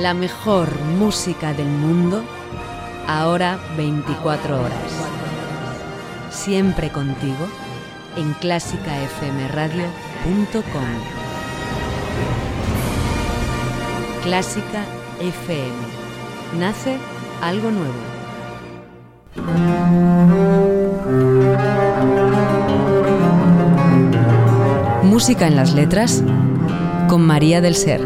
La mejor música del mundo, ahora 24 horas. Siempre contigo en clásicafmradio.com. Clásica FM. Nace algo nuevo. Música en las letras con María del Ser.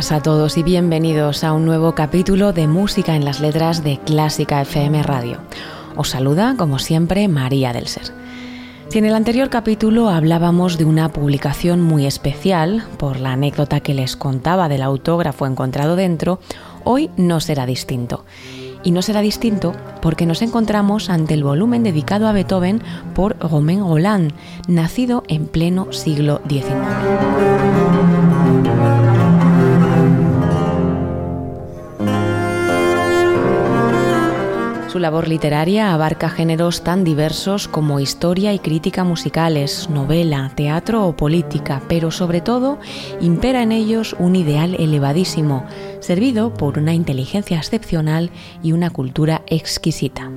Buenas a todos y bienvenidos a un nuevo capítulo de Música en las Letras de Clásica FM Radio. Os saluda, como siempre, María del Ser. Si en el anterior capítulo hablábamos de una publicación muy especial, por la anécdota que les contaba del autógrafo encontrado dentro, hoy no será distinto. Y no será distinto porque nos encontramos ante el volumen dedicado a Beethoven por Romain Roland, nacido en pleno siglo XIX. Su labor literaria abarca géneros tan diversos como historia y crítica musicales, novela, teatro o política, pero sobre todo impera en ellos un ideal elevadísimo, servido por una inteligencia excepcional y una cultura exquisita.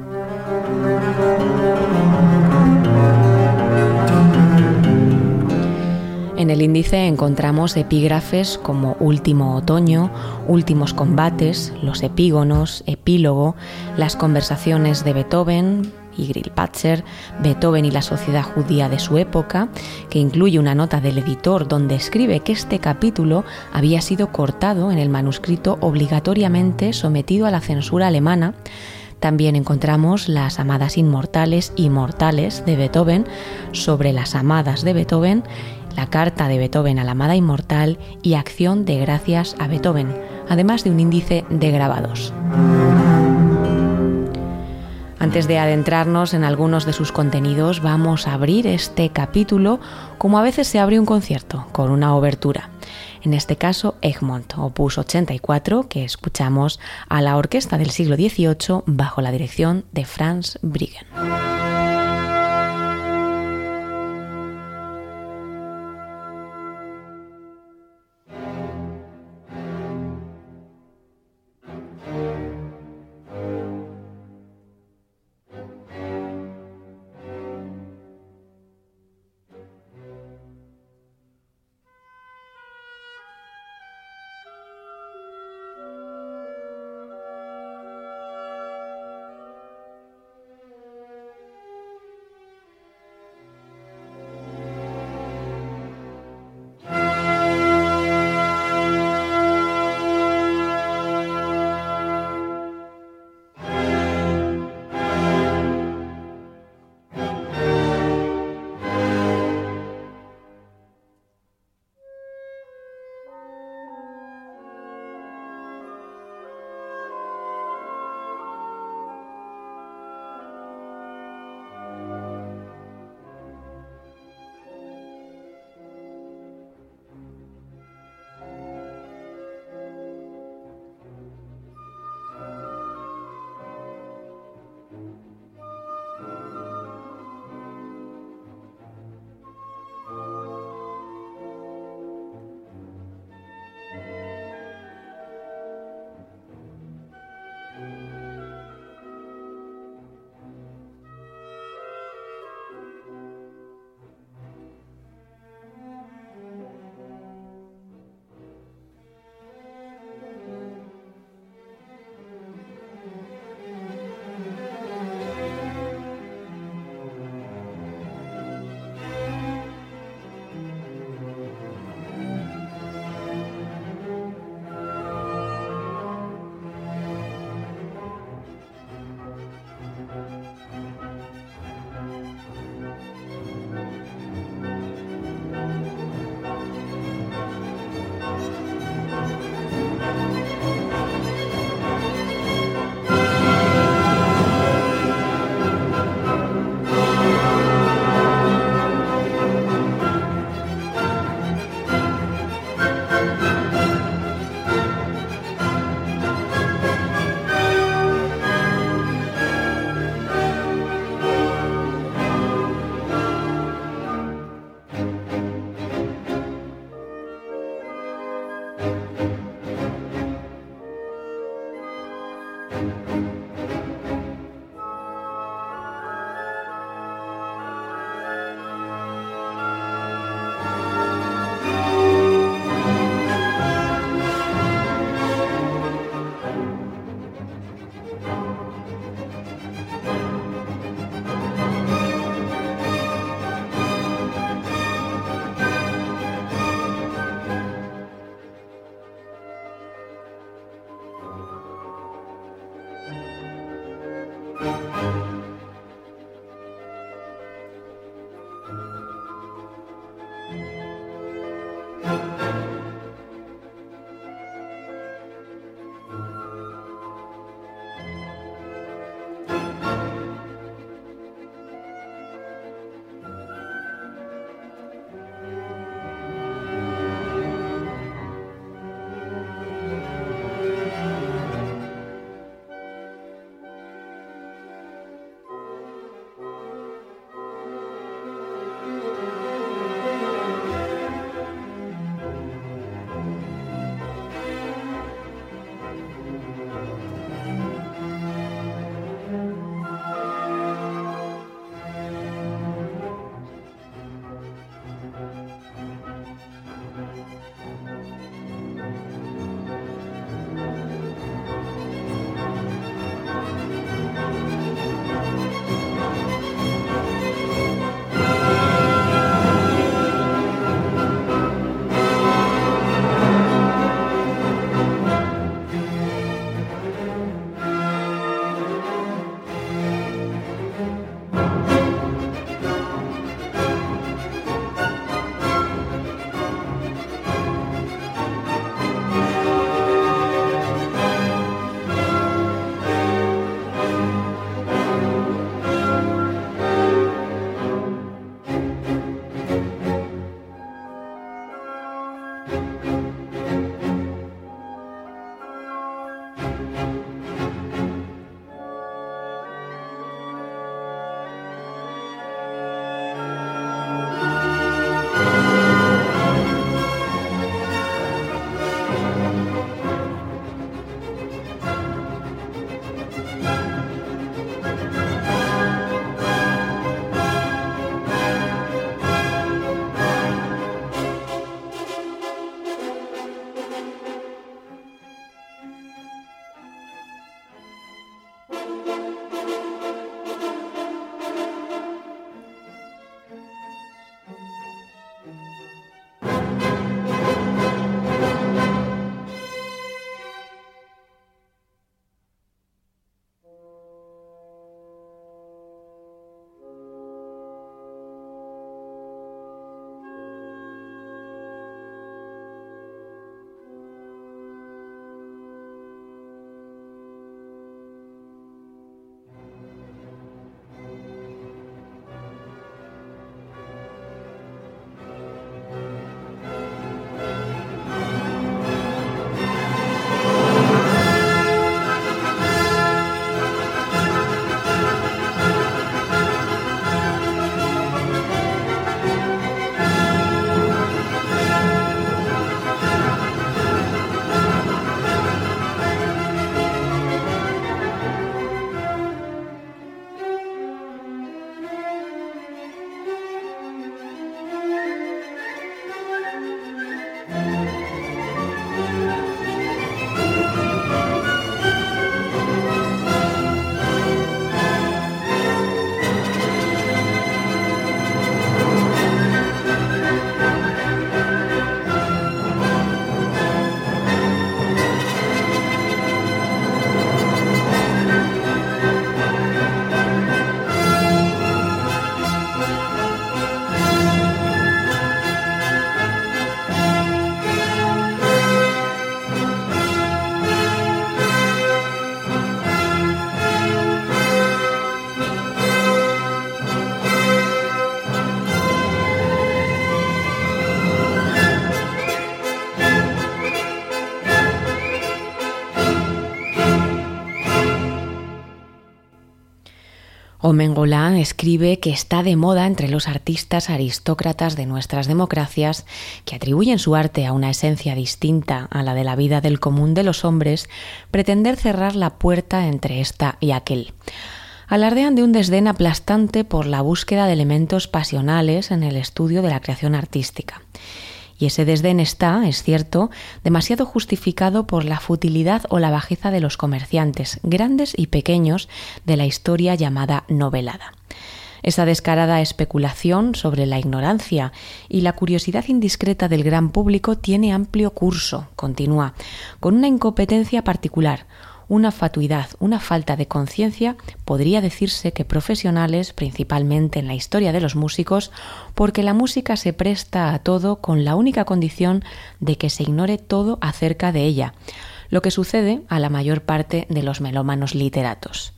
En el índice encontramos epígrafes como Último Otoño, Últimos Combates, Los Epígonos, Epílogo, Las Conversaciones de Beethoven, y Grillparzer, Beethoven y la sociedad judía de su época, que incluye una nota del editor donde escribe que este capítulo había sido cortado en el manuscrito obligatoriamente sometido a la censura alemana. También encontramos las Amadas Inmortales y Mortales de Beethoven sobre las Amadas de Beethoven la carta de Beethoven a la amada inmortal y acción de gracias a Beethoven, además de un índice de grabados. Antes de adentrarnos en algunos de sus contenidos, vamos a abrir este capítulo como a veces se abre un concierto, con una obertura. En este caso, Egmont, opus 84, que escuchamos a la orquesta del siglo XVIII bajo la dirección de Franz Briggen. Omengolán escribe que está de moda entre los artistas aristócratas de nuestras democracias que atribuyen su arte a una esencia distinta a la de la vida del común de los hombres, pretender cerrar la puerta entre esta y aquel. Alardean de un desdén aplastante por la búsqueda de elementos pasionales en el estudio de la creación artística. Y ese desdén está, es cierto, demasiado justificado por la futilidad o la bajeza de los comerciantes, grandes y pequeños, de la historia llamada novelada. Esa descarada especulación sobre la ignorancia y la curiosidad indiscreta del gran público tiene amplio curso, continúa, con una incompetencia particular, una fatuidad, una falta de conciencia, podría decirse que profesionales, principalmente en la historia de los músicos, porque la música se presta a todo con la única condición de que se ignore todo acerca de ella, lo que sucede a la mayor parte de los melómanos literatos.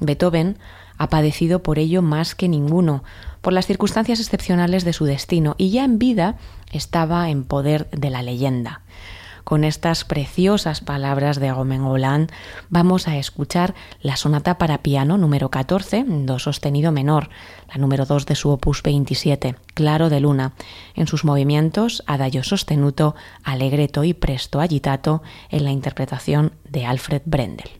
Beethoven ha padecido por ello más que ninguno, por las circunstancias excepcionales de su destino, y ya en vida estaba en poder de la leyenda. Con estas preciosas palabras de Gomen vamos a escuchar la sonata para piano número 14, do sostenido menor, la número 2 de su opus 27, Claro de Luna, en sus movimientos adagio sostenuto, allegretto y presto agitato en la interpretación de Alfred Brendel.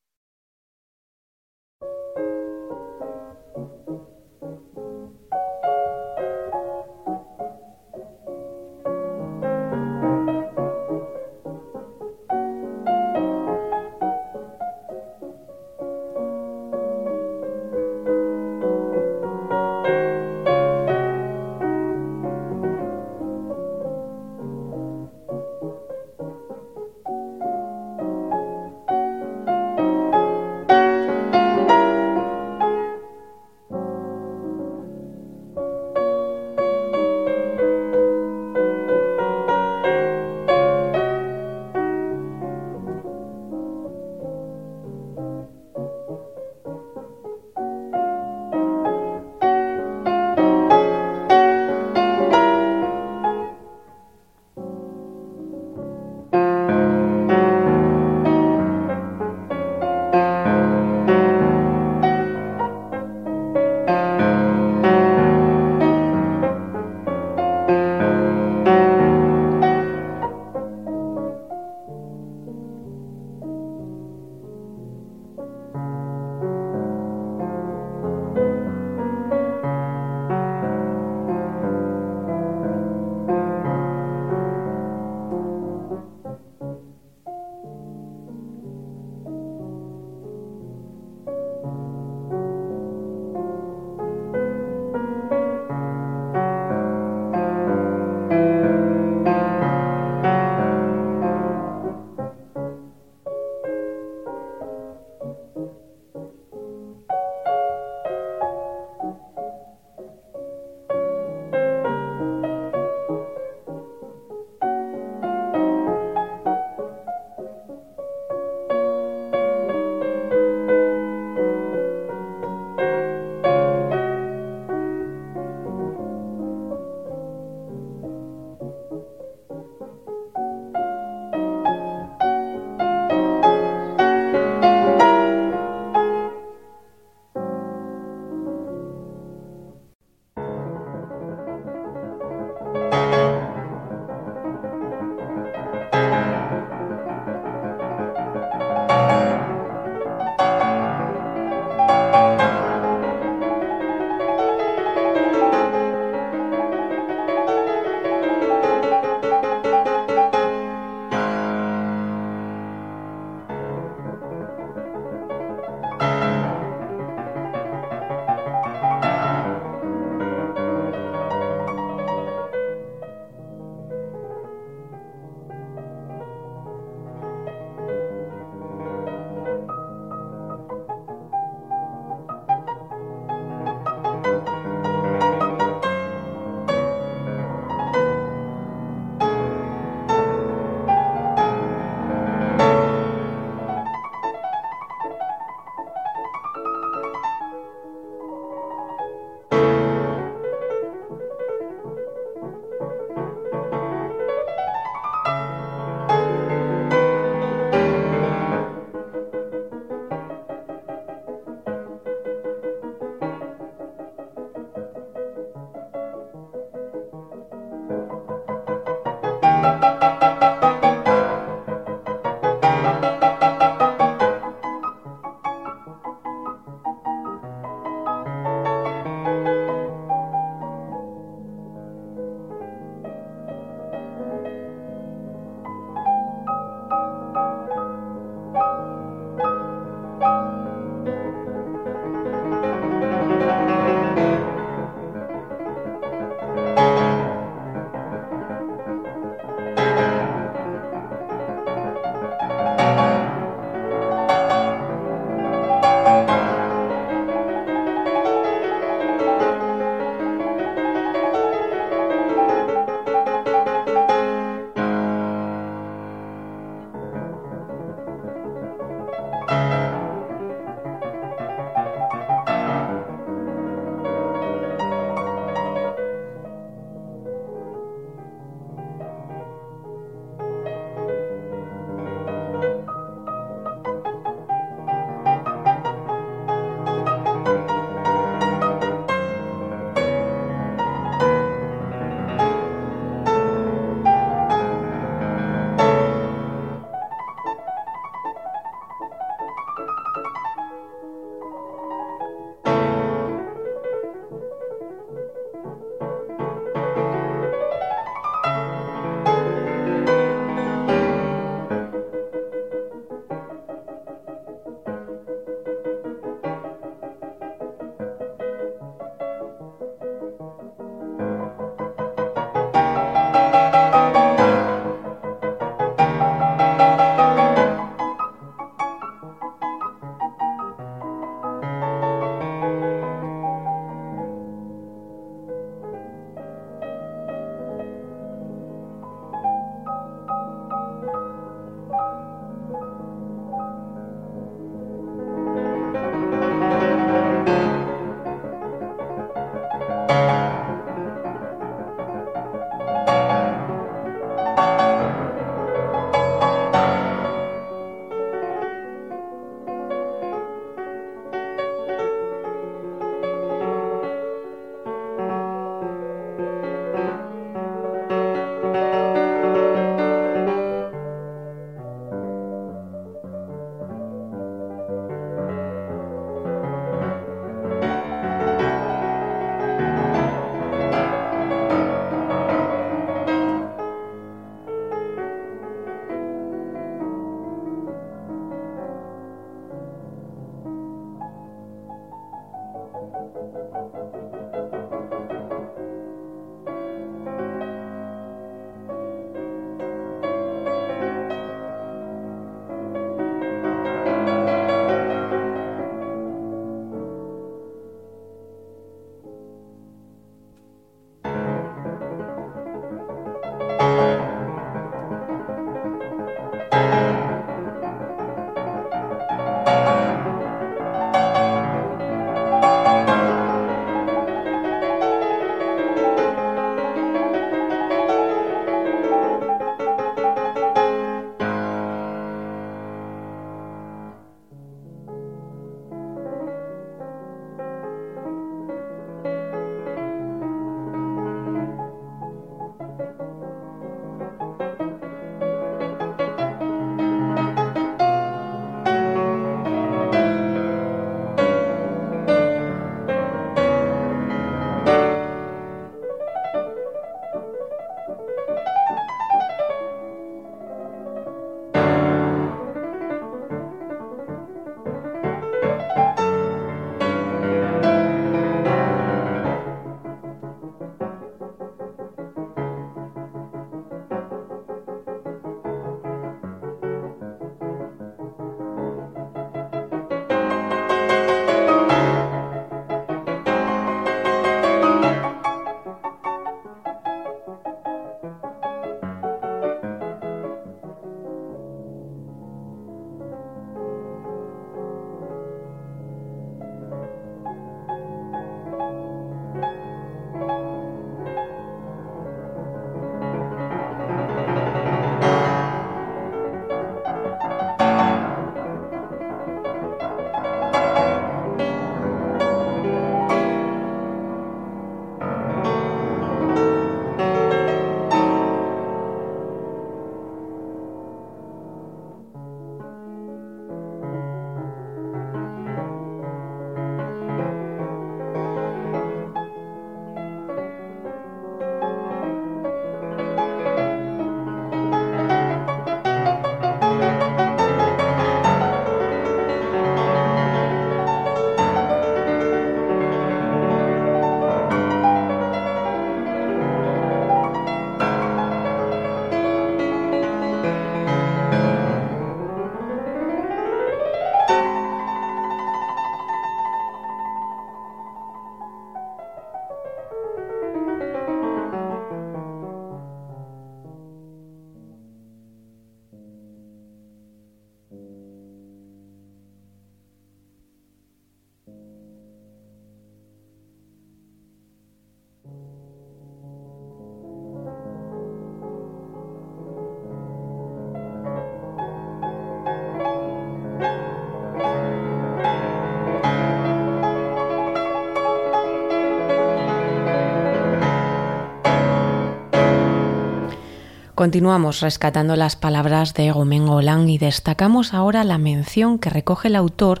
Continuamos rescatando las palabras de Gomen Golan y destacamos ahora la mención que recoge el autor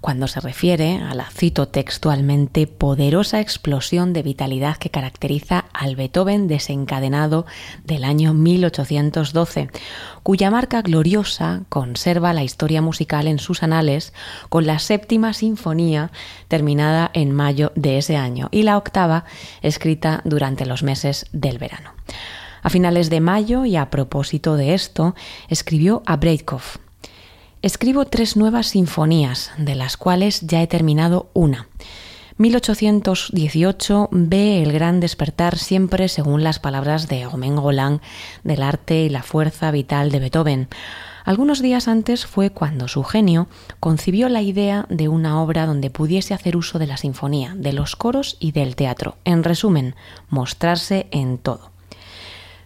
cuando se refiere a la cito textualmente poderosa explosión de vitalidad que caracteriza al Beethoven desencadenado del año 1812, cuya marca gloriosa conserva la historia musical en sus anales con la séptima sinfonía terminada en mayo de ese año y la octava escrita durante los meses del verano. A finales de mayo, y a propósito de esto, escribió a Breitkov. Escribo tres nuevas sinfonías, de las cuales ya he terminado una. 1818 ve el gran despertar siempre según las palabras de Romain Roland del arte y la fuerza vital de Beethoven. Algunos días antes fue cuando su genio concibió la idea de una obra donde pudiese hacer uso de la sinfonía, de los coros y del teatro. En resumen, mostrarse en todo.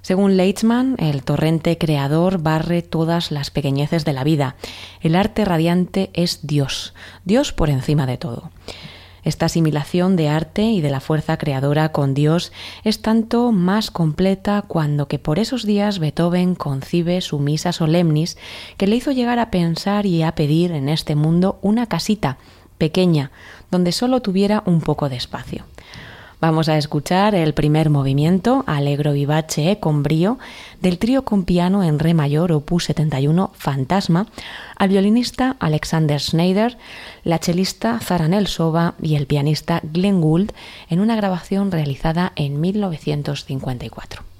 Según Leitzman, el torrente creador barre todas las pequeñeces de la vida. El arte radiante es Dios, Dios por encima de todo. Esta asimilación de arte y de la fuerza creadora con Dios es tanto más completa cuando que por esos días Beethoven concibe su misa solemnis que le hizo llegar a pensar y a pedir en este mundo una casita pequeña donde solo tuviera un poco de espacio. Vamos a escuchar el primer movimiento, Alegro vivace con brío, del trío con piano en re mayor opus 71 Fantasma, al violinista Alexander Schneider, la chelista Zara Nelsova y el pianista Glenn Gould en una grabación realizada en 1954.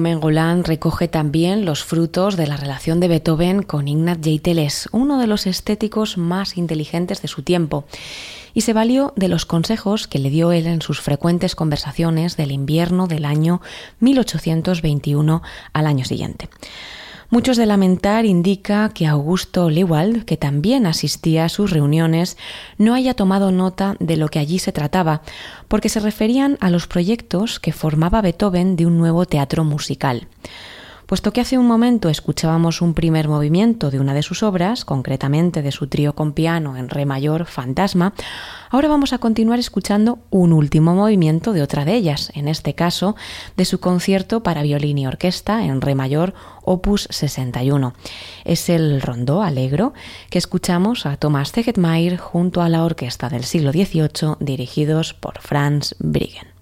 Romain Roland recoge también los frutos de la relación de Beethoven con Ignaz Jeiteles, uno de los estéticos más inteligentes de su tiempo, y se valió de los consejos que le dio él en sus frecuentes conversaciones del invierno del año 1821 al año siguiente. Muchos de lamentar indica que Augusto Lewald, que también asistía a sus reuniones, no haya tomado nota de lo que allí se trataba, porque se referían a los proyectos que formaba Beethoven de un nuevo teatro musical. Puesto que hace un momento escuchábamos un primer movimiento de una de sus obras, concretamente de su trío con piano en re mayor Fantasma, ahora vamos a continuar escuchando un último movimiento de otra de ellas, en este caso de su concierto para violín y orquesta en re mayor opus 61. Es el rondó alegro que escuchamos a Thomas Tegetmeier junto a la orquesta del siglo XVIII dirigidos por Franz Briggen.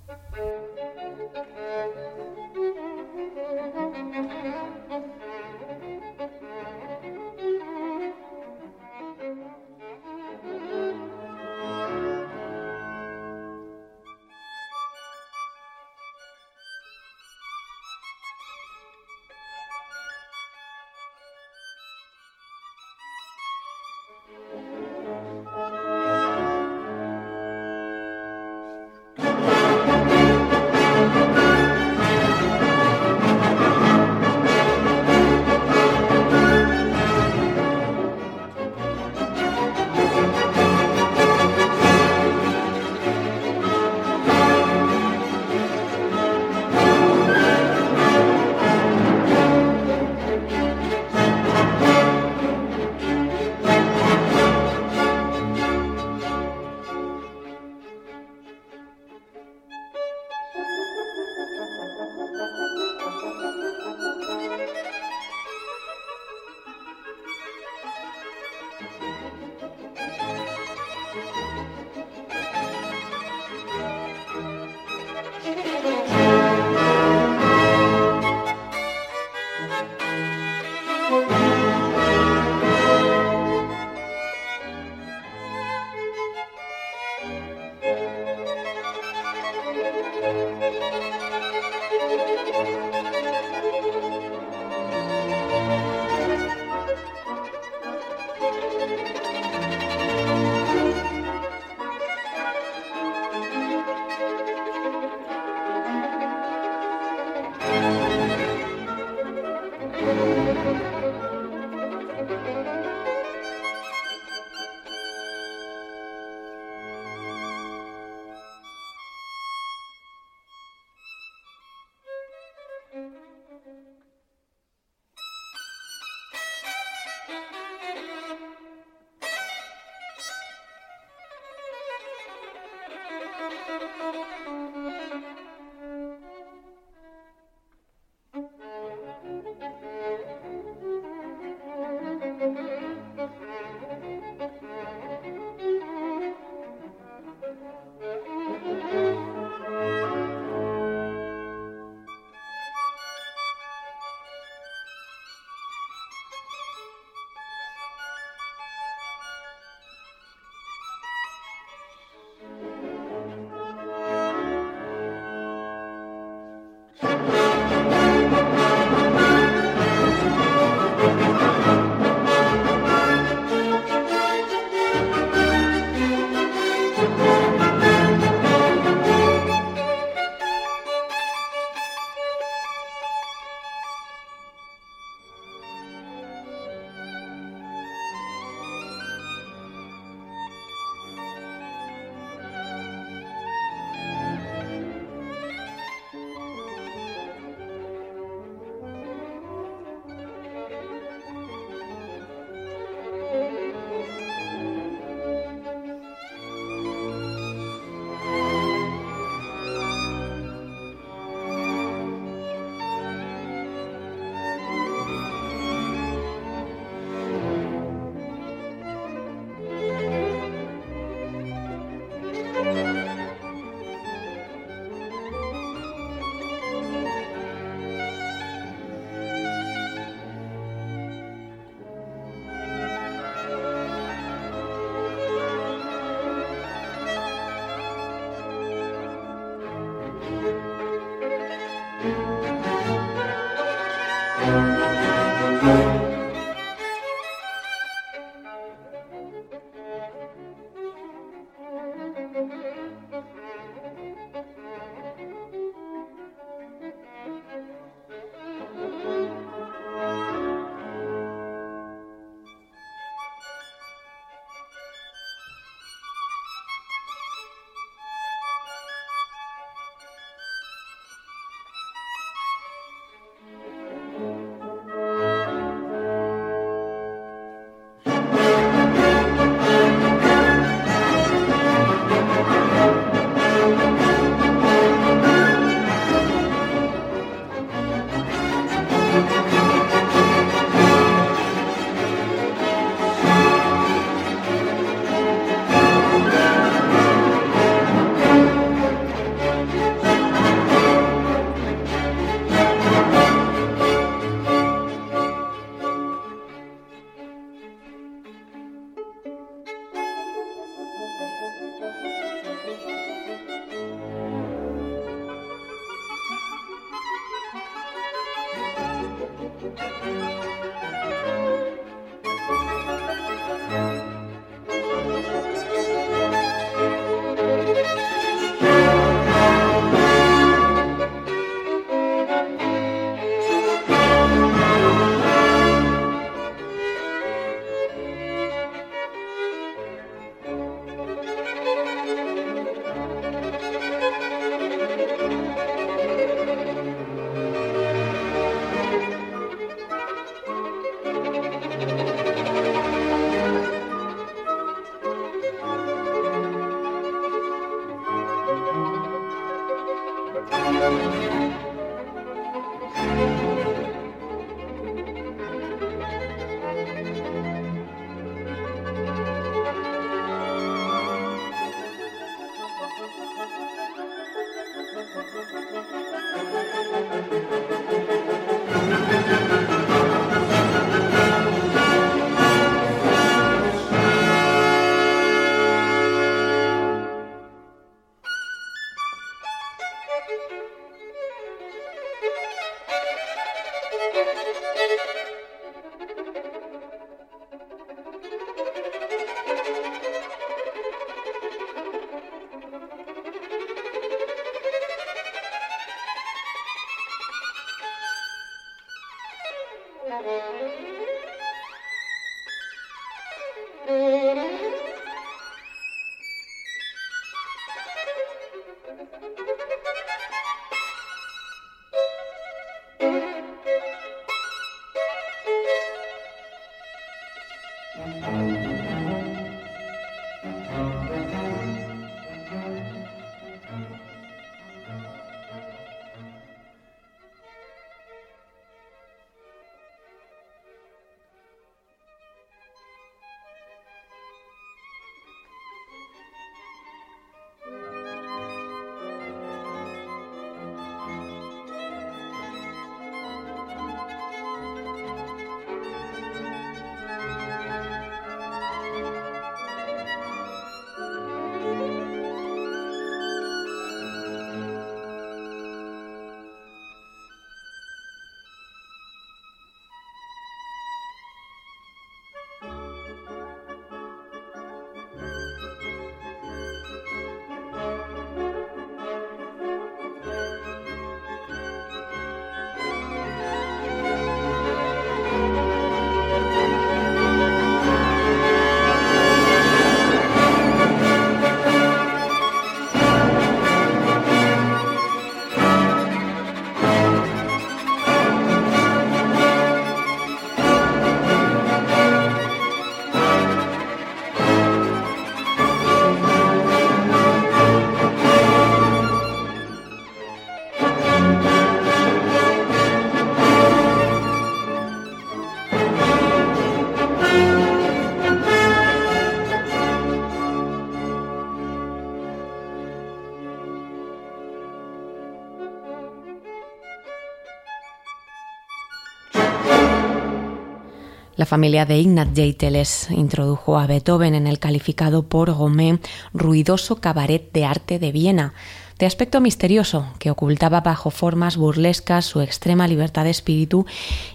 Familia de Ignat Jeiteles introdujo a Beethoven en el calificado por Gomé ruidoso cabaret de arte de Viena, de aspecto misterioso que ocultaba bajo formas burlescas su extrema libertad de espíritu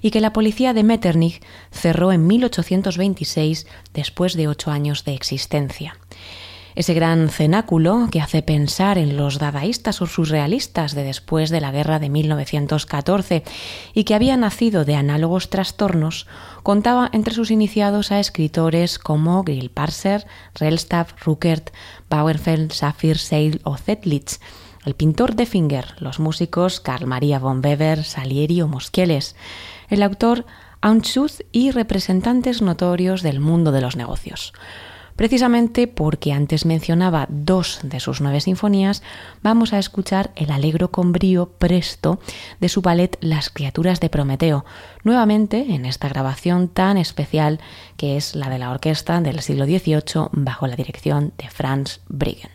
y que la policía de Metternich cerró en 1826 después de ocho años de existencia ese gran cenáculo que hace pensar en los dadaístas o surrealistas de después de la guerra de 1914 y que había nacido de análogos trastornos, contaba entre sus iniciados a escritores como Grillparzer, Rellstab, Ruckert, Bauerfeld, Safir, Seil o Zetlitz, el pintor de Finger, los músicos Carl Maria von Weber, Salieri o Moschieles, el autor Aunschuth y representantes notorios del mundo de los negocios. Precisamente porque antes mencionaba dos de sus nueve sinfonías, vamos a escuchar el alegro con brío presto de su ballet Las criaturas de Prometeo, nuevamente en esta grabación tan especial que es la de la orquesta del siglo XVIII bajo la dirección de Franz Briggen.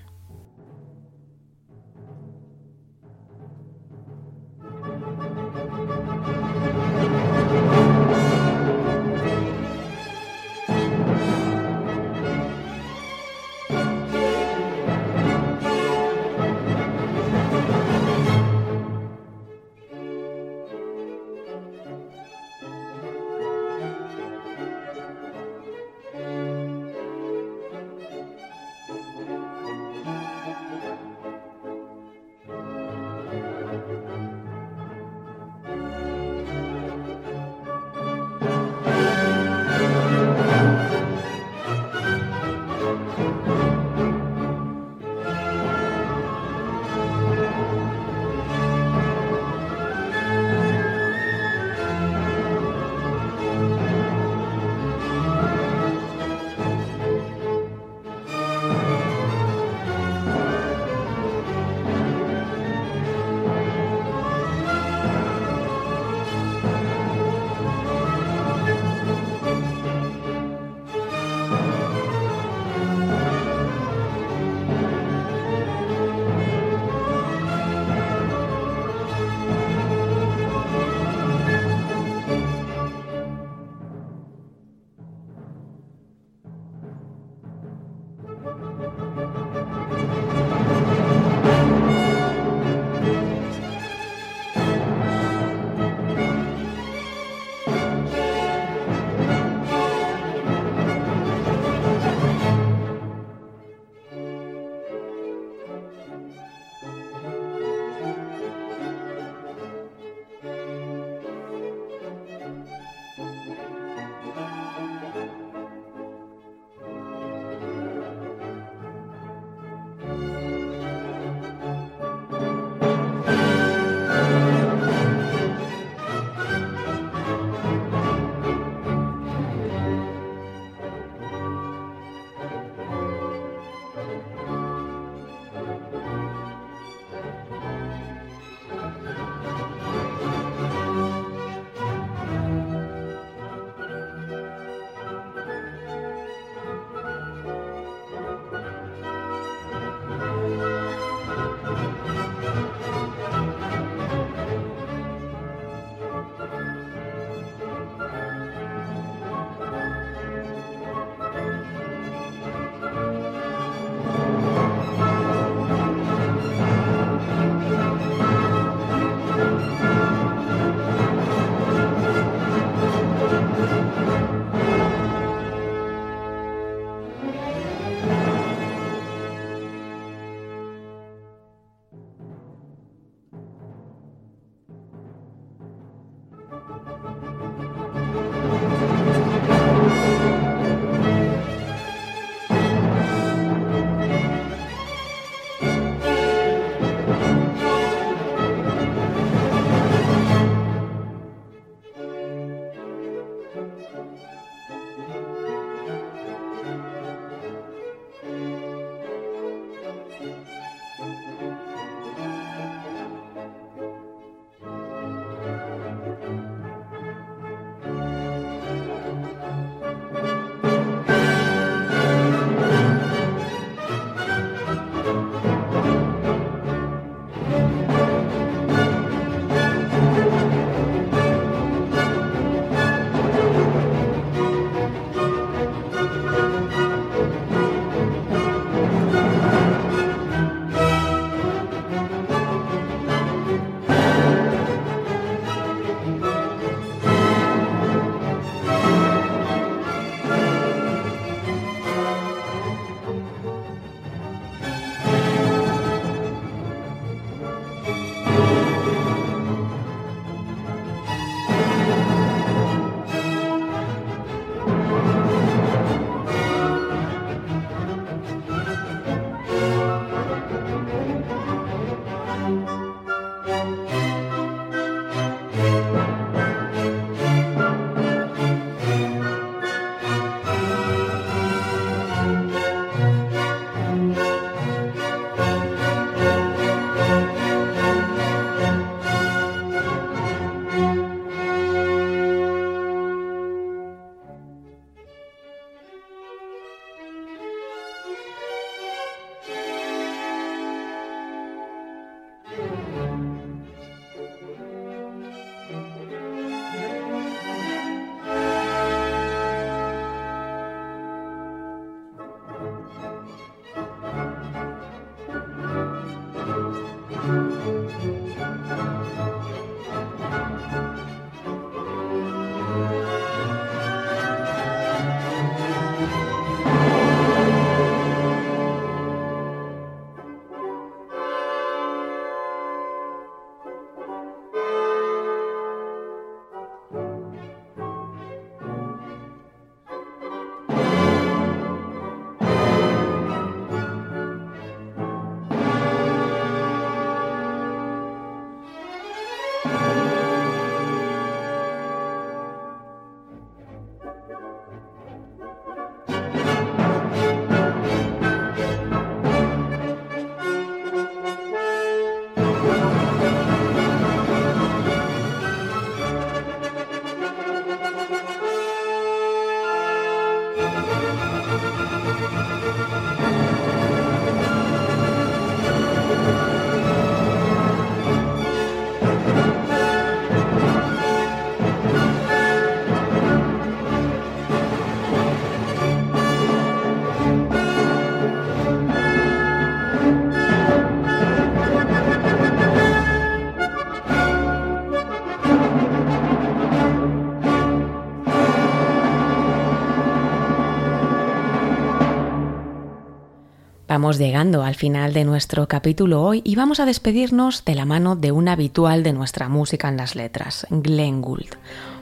Vamos llegando al final de nuestro capítulo hoy y vamos a despedirnos de la mano de un habitual de nuestra música en las letras, Glenn Gould.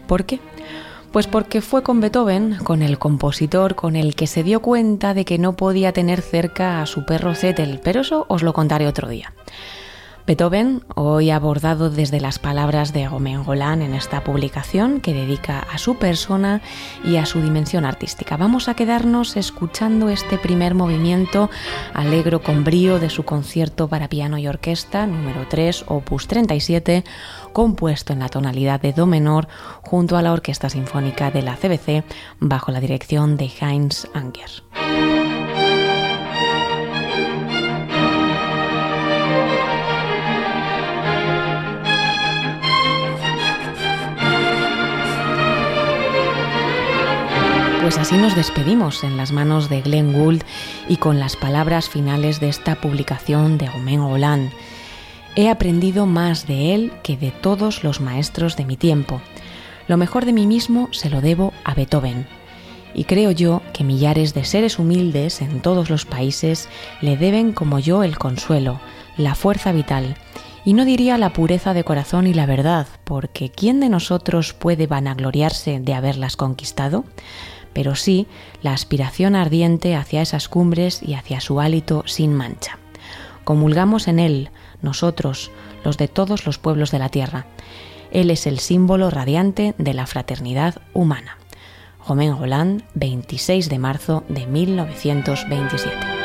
¿Por qué? Pues porque fue con Beethoven, con el compositor con el que se dio cuenta de que no podía tener cerca a su perro Zettel, pero eso os lo contaré otro día. Beethoven, hoy abordado desde las palabras de Romain Roland en esta publicación que dedica a su persona y a su dimensión artística. Vamos a quedarnos escuchando este primer movimiento alegro con brío de su concierto para piano y orquesta número 3, opus 37, compuesto en la tonalidad de do menor junto a la Orquesta Sinfónica de la CBC bajo la dirección de Heinz Anger. Pues así nos despedimos en las manos de Glenn Gould y con las palabras finales de esta publicación de Romain Hollande. He aprendido más de él que de todos los maestros de mi tiempo. Lo mejor de mí mismo se lo debo a Beethoven. Y creo yo que millares de seres humildes en todos los países le deben como yo el consuelo, la fuerza vital, y no diría la pureza de corazón y la verdad, porque ¿quién de nosotros puede vanagloriarse de haberlas conquistado? Pero sí la aspiración ardiente hacia esas cumbres y hacia su hálito sin mancha. Comulgamos en él, nosotros, los de todos los pueblos de la tierra. Él es el símbolo radiante de la fraternidad humana. Romain Roland, 26 de marzo de 1927.